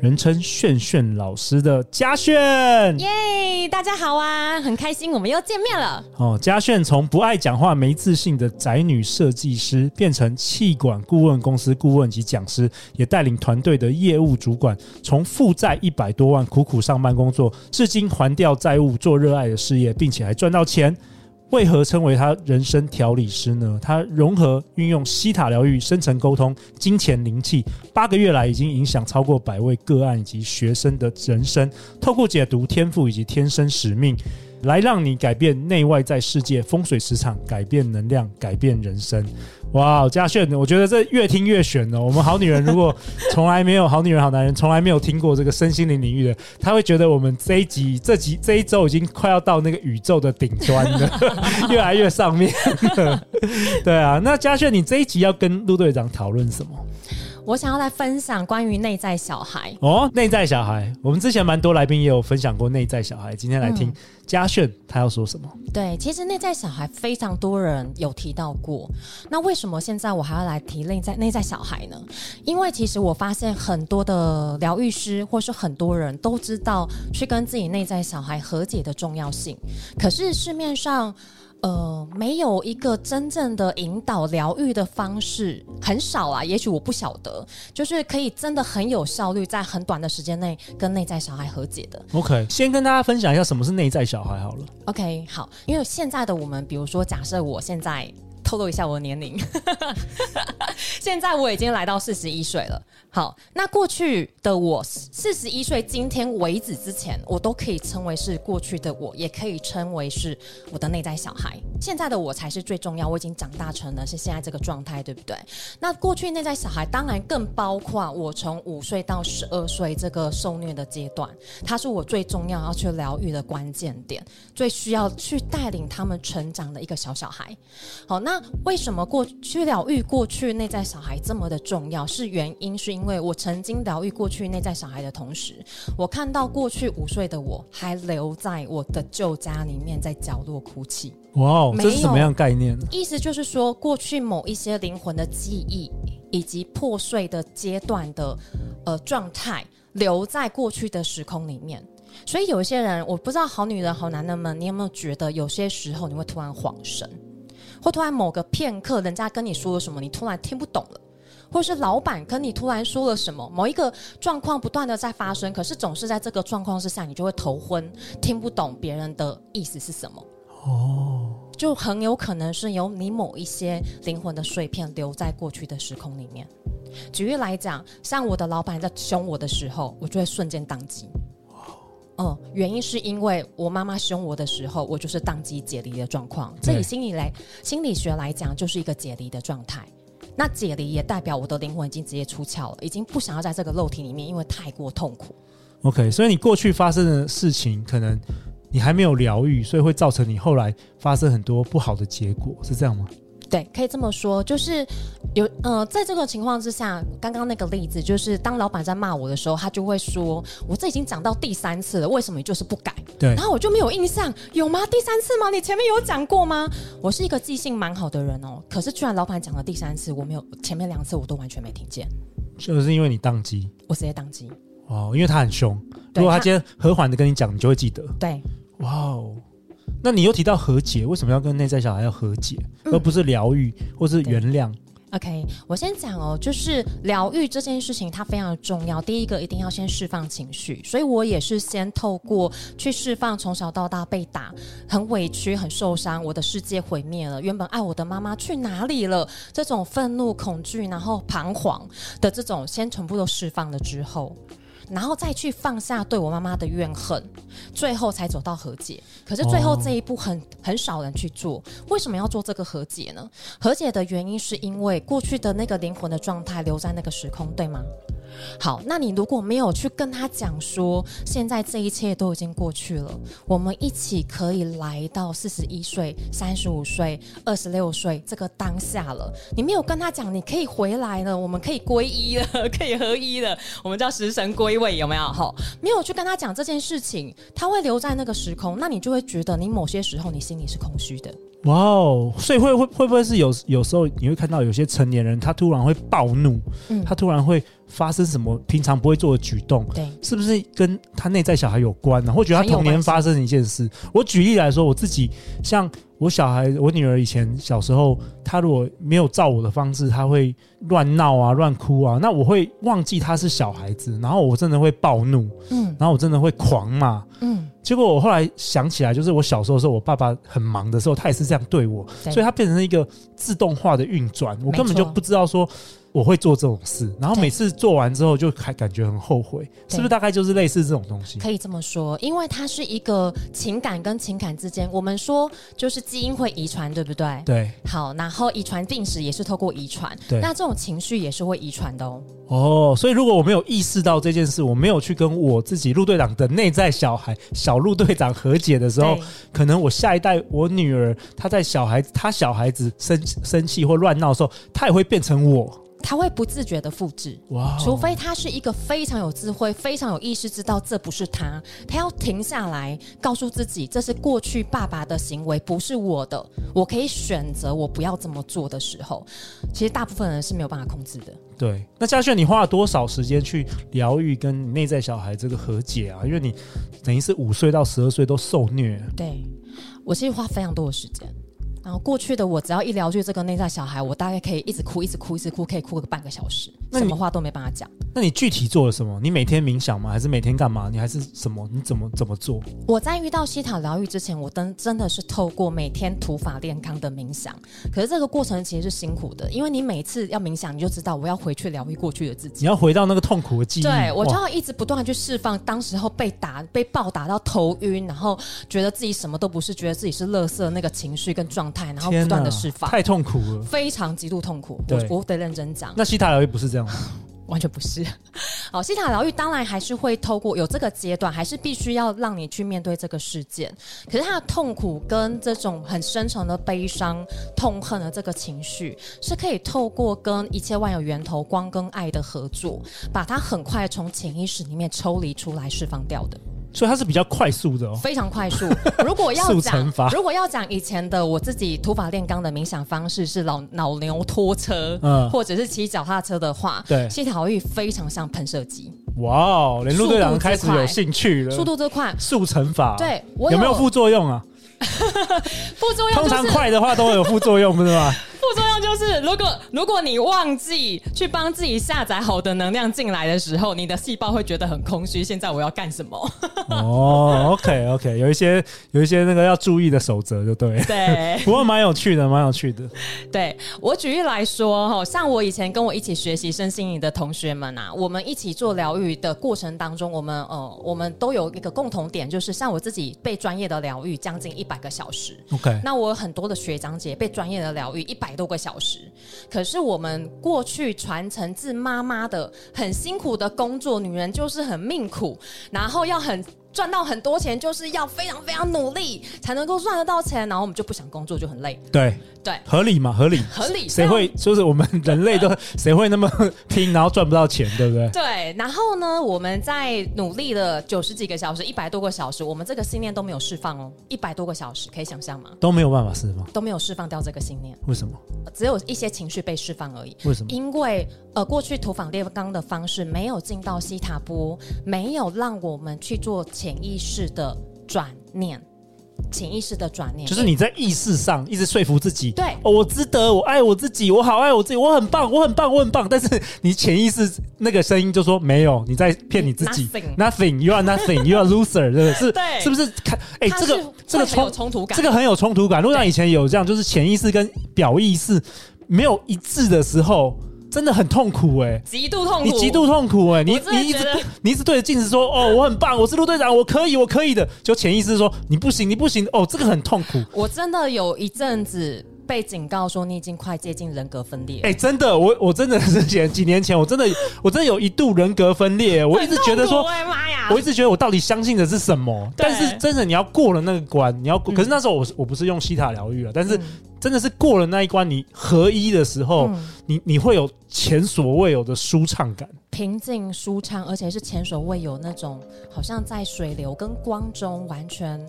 人称炫炫老师的嘉炫，耶！Yeah, 大家好啊，很开心我们又见面了。哦，嘉炫从不爱讲话、没自信的宅女设计师，变成气管顾问公司顾问及讲师，也带领团队的业务主管，从负债一百多万苦苦上班工作，至今还掉债务，做热爱的事业，并且还赚到钱。为何称为他人生调理师呢？他融合运用西塔疗愈、深层沟通、金钱灵气，八个月来已经影响超过百位个案以及学生的人生。透过解读天赋以及天生使命，来让你改变内外在世界风水磁场，改变能量，改变人生。哇，嘉炫，我觉得这越听越玄哦。我们好女人如果从来没有好女人好男人从来没有听过这个身心灵领域的，他会觉得我们这一集这集这一周已经快要到那个宇宙的顶端了，越来越上面。对啊，那嘉炫，你这一集要跟陆队长讨论什么？我想要来分享关于内在小孩哦，内在小孩，我们之前蛮多来宾也有分享过内在小孩，今天来听嘉炫他要说什么？对，其实内在小孩非常多人有提到过，那为什么现在我还要来提内在内在小孩呢？因为其实我发现很多的疗愈师或是很多人都知道去跟自己内在小孩和解的重要性，可是市面上。呃，没有一个真正的引导疗愈的方式，很少啊。也许我不晓得，就是可以真的很有效率，在很短的时间内跟内在小孩和解的。OK，先跟大家分享一下什么是内在小孩好了。OK，好，因为现在的我们，比如说，假设我现在。透露一下我的年龄，现在我已经来到四十一岁了。好，那过去的我四十一岁今天为止之前，我都可以称为是过去的我，也可以称为是我的内在小孩。现在的我才是最重要，我已经长大成了是现在这个状态，对不对？那过去内在小孩当然更包括我从五岁到十二岁这个受虐的阶段，它是我最重要要去疗愈的关键点，最需要去带领他们成长的一个小小孩。好，那。为什么过去疗愈过去内在小孩这么的重要？是原因是因为我曾经疗愈过去内在小孩的同时，我看到过去五岁的我还留在我的旧家里面，在角落哭泣。哇哦，这是什么样概念？意思就是说，过去某一些灵魂的记忆以及破碎的阶段的呃状态，留在过去的时空里面。所以有一些人，我不知道好女人、好男人们，你有没有觉得有些时候你会突然恍神？或突然某个片刻，人家跟你说了什么，你突然听不懂了；或是老板跟你突然说了什么，某一个状况不断的在发生，可是总是在这个状况之下，你就会头昏，听不懂别人的意思是什么。哦，就很有可能是有你某一些灵魂的碎片留在过去的时空里面。举例来讲，像我的老板在凶我的时候，我就会瞬间宕机。嗯，原因是因为我妈妈凶我的时候，我就是宕机解离的状况。这以心理来心理学来讲，就是一个解离的状态。那解离也代表我的灵魂已经直接出窍了，已经不想要在这个肉体里面，因为太过痛苦。OK，所以你过去发生的事情，可能你还没有疗愈，所以会造成你后来发生很多不好的结果，是这样吗？对，可以这么说，就是有呃，在这个情况之下，刚刚那个例子，就是当老板在骂我的时候，他就会说：“我这已经讲到第三次了，为什么你就是不改？”对，然后我就没有印象，有吗？第三次吗？你前面有讲过吗？我是一个记性蛮好的人哦，可是居然老板讲了第三次，我没有，前面两次我都完全没听见，就是因为你宕机，我直接宕机哦，因为他很凶，如果他今天和缓的跟你讲，你就会记得。对，哇哦。那你又提到和解，为什么要跟内在小孩要和解，嗯、而不是疗愈或是原谅？OK，我先讲哦，就是疗愈这件事情它非常的重要。第一个一定要先释放情绪，所以我也是先透过去释放从小到大被打、很委屈、很受伤，我的世界毁灭了，原本爱我的妈妈去哪里了？这种愤怒、恐惧，然后彷徨的这种，先全部都释放了之后。然后再去放下对我妈妈的怨恨，最后才走到和解。可是最后这一步很很少人去做，为什么要做这个和解呢？和解的原因是因为过去的那个灵魂的状态留在那个时空，对吗？好，那你如果没有去跟他讲说，现在这一切都已经过去了，我们一起可以来到四十一岁、三十五岁、二十六岁这个当下了。你没有跟他讲，你可以回来了，我们可以归一了，可以合一了，我们叫食神归位，有没有？好，没有去跟他讲这件事情，他会留在那个时空，那你就会觉得你某些时候你心里是空虚的。哇哦，所以会会会不会是有有时候你会看到有些成年人他突然会暴怒，嗯，他突然会。发生什么平常不会做的举动？对，是不是跟他内在小孩有关呢？或者他童年发生一件事？我举例来说，我自己像我小孩，我女儿以前小时候，她如果没有照我的方式，她会乱闹啊、乱哭啊，那我会忘记她是小孩子，然后我真的会暴怒，嗯，然后我真的会狂骂，嗯。结果我后来想起来，就是我小时候的时候，我爸爸很忙的时候，他也是这样对我，所以他变成一个自动化的运转，我根本就不知道说。我会做这种事，然后每次做完之后就还感觉很后悔，是不是大概就是类似这种东西？可以这么说，因为它是一个情感跟情感之间，我们说就是基因会遗传，对不对？对。好，然后遗传病史也是透过遗传，对。那这种情绪也是会遗传的哦。哦，所以如果我没有意识到这件事，我没有去跟我自己陆队长的内在小孩小陆队长和解的时候，可能我下一代我女儿她在小孩她小孩子生生气或乱闹的时候，她也会变成我。他会不自觉的复制，哇！除非他是一个非常有智慧、非常有意识，知道这不是他，他要停下来，告诉自己这是过去爸爸的行为，不是我的，我可以选择我不要这么做的时候，其实大部分人是没有办法控制的。对，那嘉轩，你花了多少时间去疗愈跟内在小孩这个和解啊？因为你等于是五岁到十二岁都受虐。对，我其实花非常多的时间。然后过去的我，只要一聊去这个内在小孩，我大概可以一直哭，一直哭，一直哭，可以哭个半个小时，什么话都没办法讲。那你具体做了什么？你每天冥想吗？还是每天干嘛？你还是什么？你怎么怎么做？我在遇到西塔疗愈之前，我真真的是透过每天土法炼钢的冥想。可是这个过程其实是辛苦的，因为你每次要冥想，你就知道我要回去疗愈过去的自己，你要回到那个痛苦的记忆。对，我就要一直不断去释放当时候被打、被暴打到头晕，然后觉得自己什么都不是，觉得自己是垃圾那个情绪跟状态，然后不断的释放。太痛苦了，非常极度痛苦。我，我得认真讲。那西塔疗愈不是这样 完全不是。哦，西塔疗愈当然还是会透过有这个阶段，还是必须要让你去面对这个事件。可是他的痛苦跟这种很深层的悲伤、痛恨的这个情绪，是可以透过跟一切万有源头光跟爱的合作，把它很快从潜意识里面抽离出来，释放掉的。所以它是比较快速的哦，非常快速。如果要讲，如果要讲以前的我自己土法炼钢的冥想方式是老老牛拖车，嗯，或者是骑脚踏车的话，对，希塔玉非常像喷射机。哇哦，连陆队长开始有兴趣了，速度这快，速成法，对，有，有没有副作用啊？副作用、就是、通常快的话都会有副作用，不是吗？副作用就是，如果如果你忘记去帮自己下载好的能量进来的时候，你的细胞会觉得很空虚。现在我要干什么？哦，OK OK，有一些有一些那个要注意的守则，就对。对，不过蛮有趣的，蛮有趣的。对，我举例来说，哈，像我以前跟我一起学习身心灵的同学们啊，我们一起做疗愈的过程当中，我们呃，我们都有一个共同点，就是像我自己被专业的疗愈将近一百个小时。OK，那我有很多的学长姐被专业的疗愈一百多个小时，可是我们过去传承自妈妈的很辛苦的工作，女人就是很命苦，然后要很。赚到很多钱，就是要非常非常努力才能够赚得到钱，然后我们就不想工作，就很累。对对，合理嘛？合理，合理。谁会就是我们人类都 谁会那么拼，然后赚不到钱，对不对？对。然后呢，我们在努力了九十几个小时，一百多个小时，我们这个信念都没有释放哦，一百多个小时，可以想象吗？都没有办法释放，都没有释放掉这个信念。为什么？只有一些情绪被释放而已。为什么？因为呃，过去土法炼钢的方式没有进到西塔波，没有让我们去做潜意识的。转念，潜意识的转念，就是你在意识上一直说服自己，对，哦，我值得，我爱我自己，我好爱我自己，我很棒，我很棒，我很棒。但是你潜意识那个声音就说没有，你在骗你自己，nothing，you are nothing，you are loser，对不对？是，对，是不是？看，哎，这个这个冲冲突感，这个很有冲突感。路上以前有这样，就是潜意识跟表意识没有一致的时候。真的很痛苦哎、欸，极度痛苦，你极度痛苦哎、欸，你你一直 你一直对着镜子说哦，我很棒，我是陆队长，我可以，我可以的，就潜意识说你不行，你不行哦，这个很痛苦。我真的有一阵子被警告说你已经快接近人格分裂。哎、欸，真的，我我真的是前几年前，我真的我真的有一度人格分裂。我一直觉得说，我我一直觉得我到底相信的是什么？但是真的，你要过了那个关，你要过。可是那时候我我不是用西塔疗愈了，但是真的是过了那一关，你合一的时候，嗯、你你会有前所未有的舒畅感，平静舒畅，而且是前所未有那种，好像在水流跟光中完全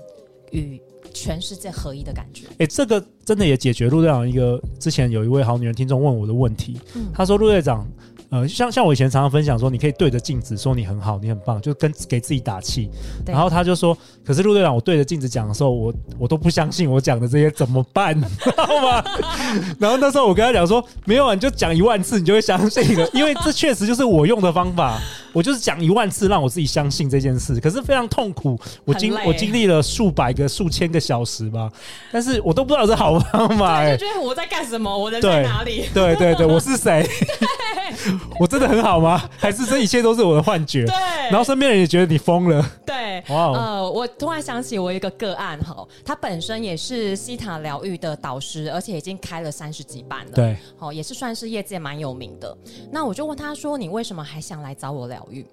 与。全世界合一的感觉。哎、欸，这个真的也解决陆队长一个之前有一位好女人听众问我的问题。嗯，他说陆队长。呃，像像我以前常常分享说，你可以对着镜子说你很好，你很棒，就跟给自己打气。然后他就说，可是陆队长，我对着镜子讲的时候，我我都不相信我讲的这些怎么办？知道吗？然后那时候我跟他讲说，没有啊，你就讲一万次，你就会相信了，因为这确实就是我用的方法。我就是讲一万次，让我自己相信这件事。可是非常痛苦，我经我经历了数百个、数千个小时吧，但是我都不知道是好方法。哎，就觉得我在干什么？我人在哪里？对对对，我是谁？我真的很好吗？还是这一切都是我的幻觉？对。然后身边人也觉得你疯了。对。哇。呃，我突然想起我一个个案哈，他本身也是西塔疗愈的导师，而且已经开了三十几班了。对。好，也是算是业界蛮有名的。那我就问他说：“你为什么还想来找我疗愈？”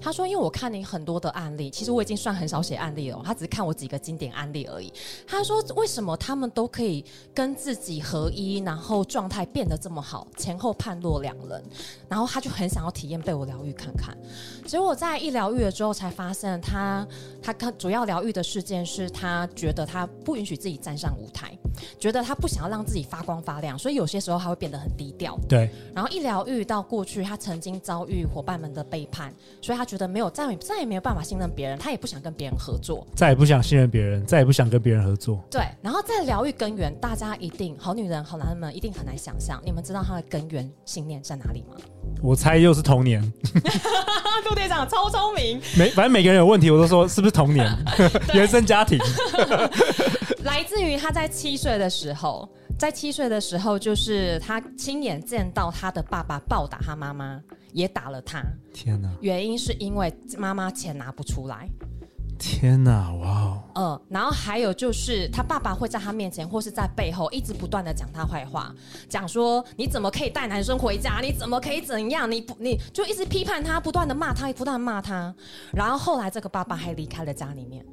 他说：“因为我看你很多的案例，其实我已经算很少写案例了。他只是看我几个经典案例而已。”他说：“为什么他们都可以跟自己合一，然后状态变得这么好，前后判若两人？”然后他就很想要体验被我疗愈看看，结果在一疗愈了之后，才发现他他主要疗愈的事件是他觉得他不允许自己站上舞台，觉得他不想要让自己发光发亮，所以有些时候他会变得很低调。对。然后一疗愈到过去，他曾经遭遇伙伴们的背叛，所以他觉得没有再再也没有办法信任别人，他也不想跟别人合作，再也不想信任别人，再也不想跟别人合作。对。然后在疗愈根源，大家一定好女人好男人们一定很难想象，你们知道他的根源信念在哪里吗？我猜又是童年。陆队长超聪明。每反正每个人有问题，我都说是不是童年？原生家庭。来自于他在七岁的时候，在七岁的时候，就是他亲眼见到他的爸爸暴打他妈妈，也打了他。天哪！原因是因为妈妈钱拿不出来。天呐，哇哦！嗯，然后还有就是他爸爸会在他面前或是在背后一直不断的讲他坏话，讲说你怎么可以带男生回家？你怎么可以怎样？你不你就一直批判他，不断的骂他，不断骂他。然后后来这个爸爸还离开了家里面。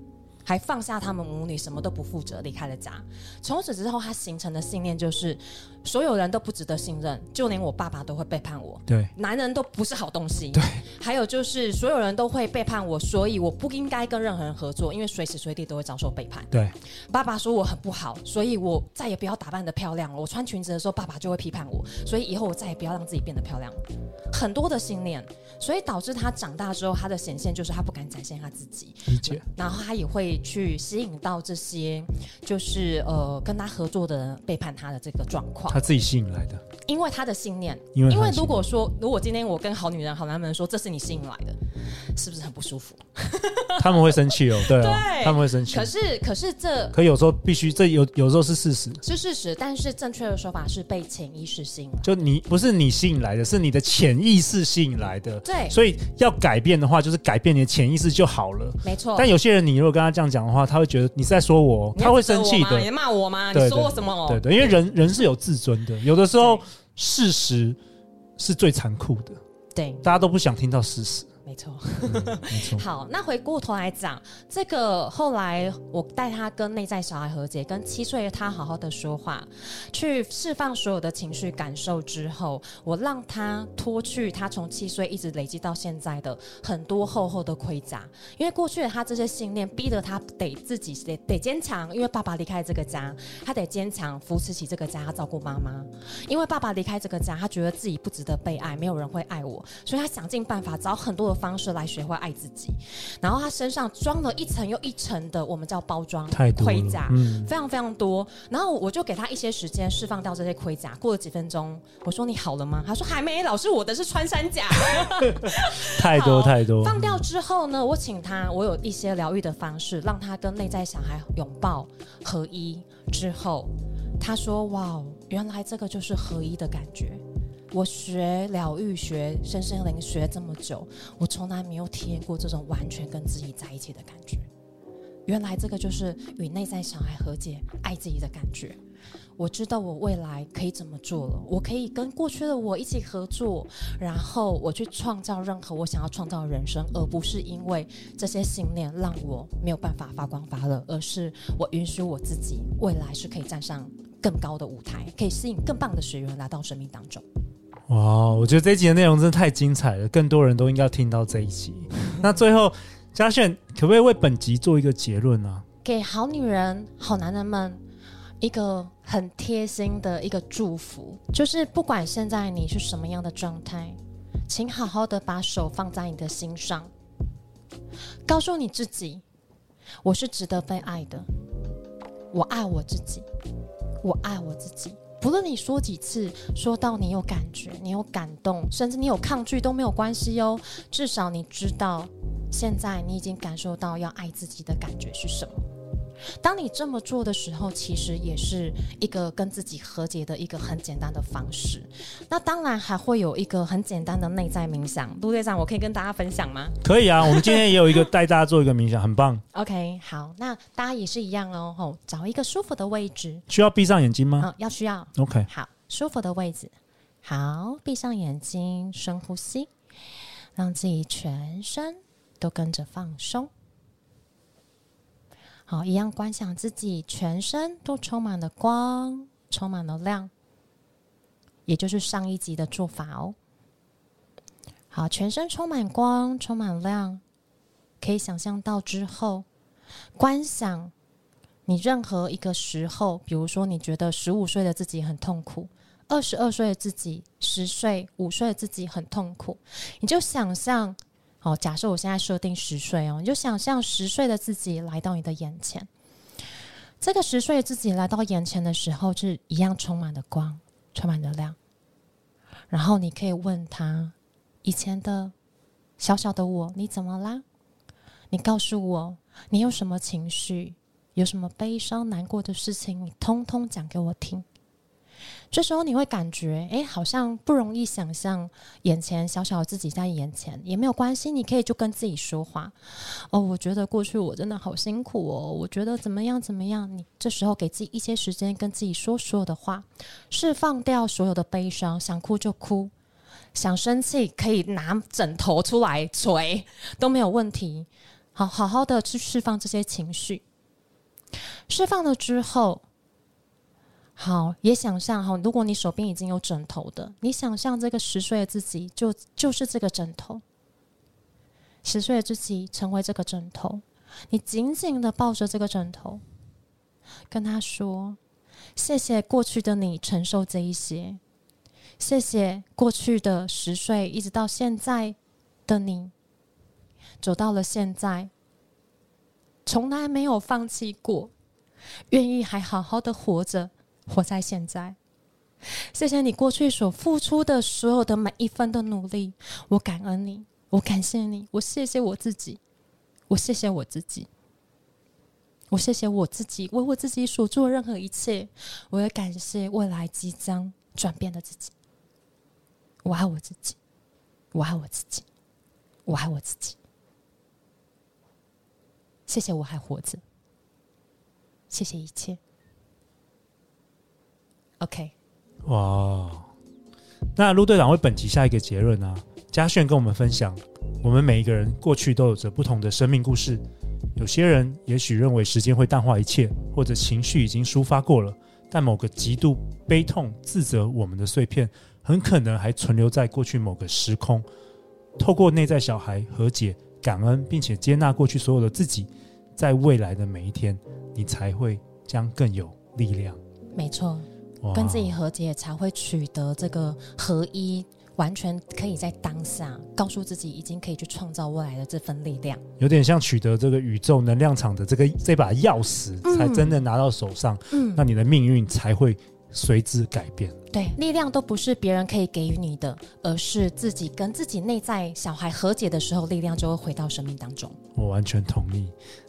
还放下他们母女，什么都不负责，离开了家。从此之后，他形成的信念就是，所有人都不值得信任，就连我爸爸都会背叛我。对，男人都不是好东西。对，还有就是，所有人都会背叛我，所以我不应该跟任何人合作，因为随时随地都会遭受背叛。对，爸爸说我很不好，所以我再也不要打扮的漂亮了。我穿裙子的时候，爸爸就会批判我，所以以后我再也不要让自己变得漂亮。很多的信念，所以导致他长大之后，他的显现就是他不敢展现他自己。理解。然后他也会。去吸引到这些，就是呃跟他合作的人背叛他的这个状况，他自己吸引来的，因为他的信念，因为因为如果说如果今天我跟好女人、好男人说这是你吸引来的，是不是很不舒服？他们会生气哦，对哦，对，他们会生气。可是可是这，可有时候必须这有有时候是事实，是事实，但是正确的说法是被潜意识吸引，就你不是你吸引来的，是你的潜意识吸引来的，对，所以要改变的话，就是改变你的潜意识就好了，没错。但有些人，你如果跟他这样讲的话，他会觉得你是在说我，他会生气的，你骂我吗？你说我什么？对对，因为人人是有自尊的，有的时候事实是最残酷的，对，大家都不想听到事实。没错，好，那回过头来讲，这个后来我带他跟内在小孩和解，跟七岁的他好好的说话，去释放所有的情绪感受之后，我让他脱去他从七岁一直累积到现在的很多厚厚的盔甲，因为过去的他这些信念逼得他得自己得得坚强，因为爸爸离开这个家，他得坚强扶持起这个家，照顾妈妈。因为爸爸离开这个家，他觉得自己不值得被爱，没有人会爱我，所以他想尽办法找很多的。方式来学会爱自己，然后他身上装了一层又一层的，我们叫包装盔甲，嗯，非常非常多。然后我就给他一些时间释放掉这些盔甲。过了几分钟，我说：“你好了吗？”他说：“还没，老师，我的是穿山甲。”太多太多。放掉之后呢，我请他，我有一些疗愈的方式，让他跟内在小孩拥抱合一。之后，他说：“哇，原来这个就是合一的感觉。”我学疗愈学身心灵学这么久，我从来没有体验过这种完全跟自己在一起的感觉。原来这个就是与内在小孩和解、爱自己的感觉。我知道我未来可以怎么做了，我可以跟过去的我一起合作，然后我去创造任何我想要创造的人生，而不是因为这些信念让我没有办法发光发热，而是我允许我自己未来是可以站上更高的舞台，可以吸引更棒的学员来到生命当中。哇，我觉得这一集的内容真的太精彩了，更多人都应该听到这一集。那最后，嘉炫可不可以为本集做一个结论呢、啊？给好女人、好男人们。一个很贴心的一个祝福，就是不管现在你是什么样的状态，请好好的把手放在你的心上，告诉你自己，我是值得被爱的，我爱我自己，我爱我自己。不论你说几次，说到你有感觉，你有感动，甚至你有抗拒都没有关系哦，至少你知道，现在你已经感受到要爱自己的感觉是什么。当你这么做的时候，其实也是一个跟自己和解的一个很简单的方式。那当然还会有一个很简单的内在冥想，陆队长，我可以跟大家分享吗？可以啊，我们今天也有一个 带大家做一个冥想，很棒。OK，好，那大家也是一样哦，吼，找一个舒服的位置。需要闭上眼睛吗？嗯，要需要。OK，好，舒服的位置。好，闭上眼睛，深呼吸，让自己全身都跟着放松。好，一样观想自己全身都充满了光，充满了亮，也就是上一集的做法哦。好，全身充满光，充满亮，可以想象到之后，观想你任何一个时候，比如说你觉得十五岁的自己很痛苦，二十二岁的自己，十岁、五岁的自己很痛苦，你就想象。好，假设我现在设定十岁哦，你就想象十岁的自己来到你的眼前。这个十岁的自己来到眼前的时候，是一样充满了光，充满了亮。然后你可以问他：以前的小小的我，你怎么啦？你告诉我，你有什么情绪？有什么悲伤、难过的事情？你通通讲给我听。这时候你会感觉，哎，好像不容易想象眼前小小自己在眼前，也没有关系，你可以就跟自己说话。哦，我觉得过去我真的好辛苦哦，我觉得怎么样怎么样。你这时候给自己一些时间，跟自己说所有的话，释放掉所有的悲伤，想哭就哭，想生气可以拿枕头出来捶，都没有问题。好，好好的去释放这些情绪，释放了之后。好，也想象哈，如果你手边已经有枕头的，你想象这个十岁的自己就就是这个枕头，十岁的自己成为这个枕头，你紧紧的抱着这个枕头，跟他说：“谢谢过去的你承受这一些，谢谢过去的十岁一直到现在的你，走到了现在，从来没有放弃过，愿意还好好的活着。”活在现在，谢谢你过去所付出的所有的每一分的努力，我感恩你，我感谢你，我谢谢我自己，我谢谢我自己，我谢谢我自己为我自己所做任何一切，我也感谢未来即将转变的自己。我爱我自己，我爱我自己，我爱我自己。谢谢我还活着，谢谢一切。OK，哇，那陆队长为本集下一个结论啊。嘉炫跟我们分享，我们每一个人过去都有着不同的生命故事。有些人也许认为时间会淡化一切，或者情绪已经抒发过了，但某个极度悲痛、自责我们的碎片，很可能还存留在过去某个时空。透过内在小孩和解、感恩，并且接纳过去所有的自己，在未来的每一天，你才会将更有力量。没错。跟自己和解，才会取得这个合一，完全可以在当下告诉自己，已经可以去创造未来的这份力量。有点像取得这个宇宙能量场的这个这把钥匙，嗯、才真的拿到手上，嗯，那你的命运才会随之改变。对，力量都不是别人可以给予你的，而是自己跟自己内在小孩和解的时候，力量就会回到生命当中。我完全同意。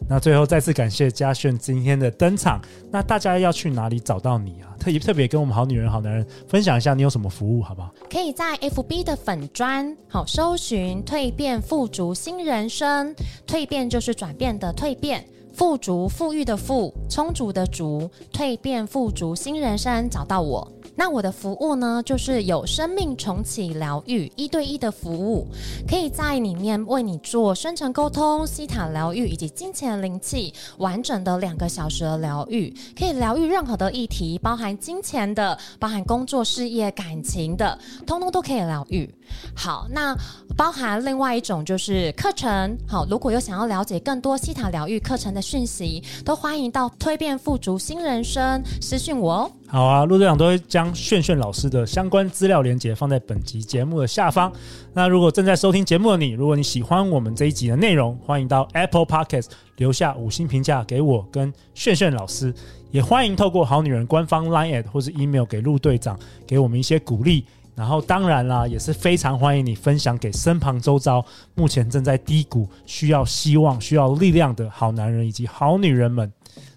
那最后再次感谢嘉炫今天的登场。那大家要去哪里找到你啊？特别特别跟我们好女人好男人分享一下，你有什么服务，好不好？可以在 FB 的粉砖好搜寻蜕变富足新人生，蜕变就是转变的蜕变。富足富裕的富，充足的足，蜕变富足新人生，找到我。那我的服务呢，就是有生命重启疗愈一对一的服务，可以在里面为你做深层沟通、西塔疗愈以及金钱灵气完整的两个小时的疗愈，可以疗愈任何的议题，包含金钱的、包含工作、事业、感情的，通通都可以疗愈。好，那包含另外一种就是课程。好，如果有想要了解更多西塔疗愈课程的讯息，都欢迎到蜕变富足新人生私讯我哦。好啊，陆队长都会将炫炫老师的相关资料连接放在本集节目的下方。那如果正在收听节目的你，如果你喜欢我们这一集的内容，欢迎到 Apple Podcast 留下五星评价给我跟炫炫老师，也欢迎透过好女人官方 Line@ 或是 email 给陆队长，给我们一些鼓励。然后当然啦，也是非常欢迎你分享给身旁周遭目前正在低谷、需要希望、需要力量的好男人以及好女人们。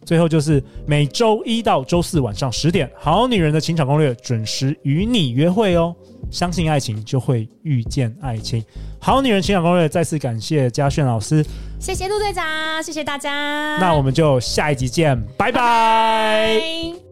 最后就是每周一到周四晚上十点，《好女人的情场攻略》准时与你约会哦。相信爱情，就会遇见爱情。好女人情场攻略，再次感谢嘉炫老师，谢谢陆队长，谢谢大家。那我们就下一集见，拜拜。拜拜。